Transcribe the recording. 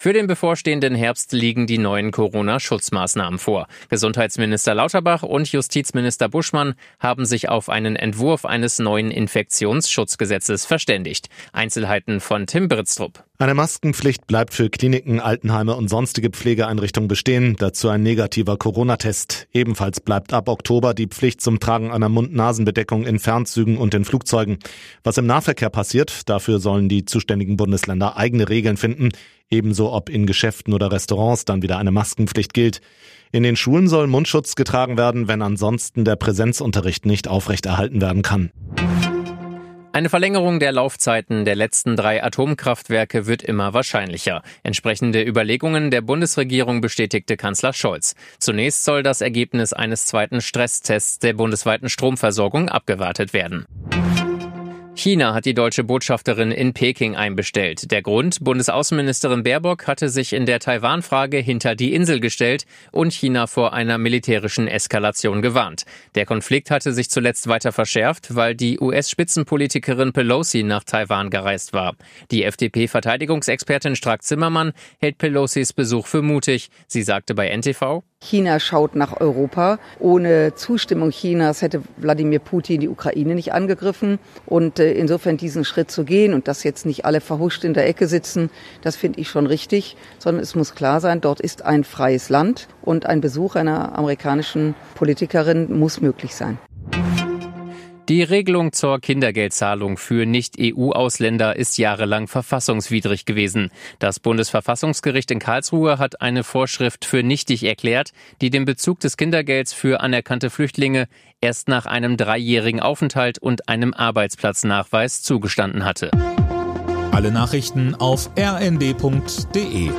Für den bevorstehenden Herbst liegen die neuen Corona-Schutzmaßnahmen vor. Gesundheitsminister Lauterbach und Justizminister Buschmann haben sich auf einen Entwurf eines neuen Infektionsschutzgesetzes verständigt. Einzelheiten von Tim Britztrup. Eine Maskenpflicht bleibt für Kliniken, Altenheime und sonstige Pflegeeinrichtungen bestehen. Dazu ein negativer Corona-Test. Ebenfalls bleibt ab Oktober die Pflicht zum Tragen einer Mund-Nasen-Bedeckung in Fernzügen und in Flugzeugen. Was im Nahverkehr passiert, dafür sollen die zuständigen Bundesländer eigene Regeln finden. Ebenso ob in Geschäften oder Restaurants dann wieder eine Maskenpflicht gilt. In den Schulen soll Mundschutz getragen werden, wenn ansonsten der Präsenzunterricht nicht aufrechterhalten werden kann. Eine Verlängerung der Laufzeiten der letzten drei Atomkraftwerke wird immer wahrscheinlicher. Entsprechende Überlegungen der Bundesregierung bestätigte Kanzler Scholz. Zunächst soll das Ergebnis eines zweiten Stresstests der bundesweiten Stromversorgung abgewartet werden. China hat die deutsche Botschafterin in Peking einbestellt. Der Grund, Bundesaußenministerin Baerbock hatte sich in der Taiwan-Frage hinter die Insel gestellt und China vor einer militärischen Eskalation gewarnt. Der Konflikt hatte sich zuletzt weiter verschärft, weil die US-Spitzenpolitikerin Pelosi nach Taiwan gereist war. Die FDP-Verteidigungsexpertin Strack-Zimmermann hält Pelosis Besuch für mutig. Sie sagte bei NTV, China schaut nach Europa. Ohne Zustimmung Chinas hätte Wladimir Putin die Ukraine nicht angegriffen. Und äh, insofern diesen Schritt zu gehen und dass jetzt nicht alle verhuscht in der Ecke sitzen, das finde ich schon richtig, sondern es muss klar sein, dort ist ein freies Land und ein Besuch einer amerikanischen Politikerin muss möglich sein. Die Regelung zur Kindergeldzahlung für Nicht-EU-Ausländer ist jahrelang verfassungswidrig gewesen. Das Bundesverfassungsgericht in Karlsruhe hat eine Vorschrift für nichtig erklärt, die den Bezug des Kindergelds für anerkannte Flüchtlinge erst nach einem dreijährigen Aufenthalt und einem Arbeitsplatznachweis zugestanden hatte. Alle Nachrichten auf rnd.de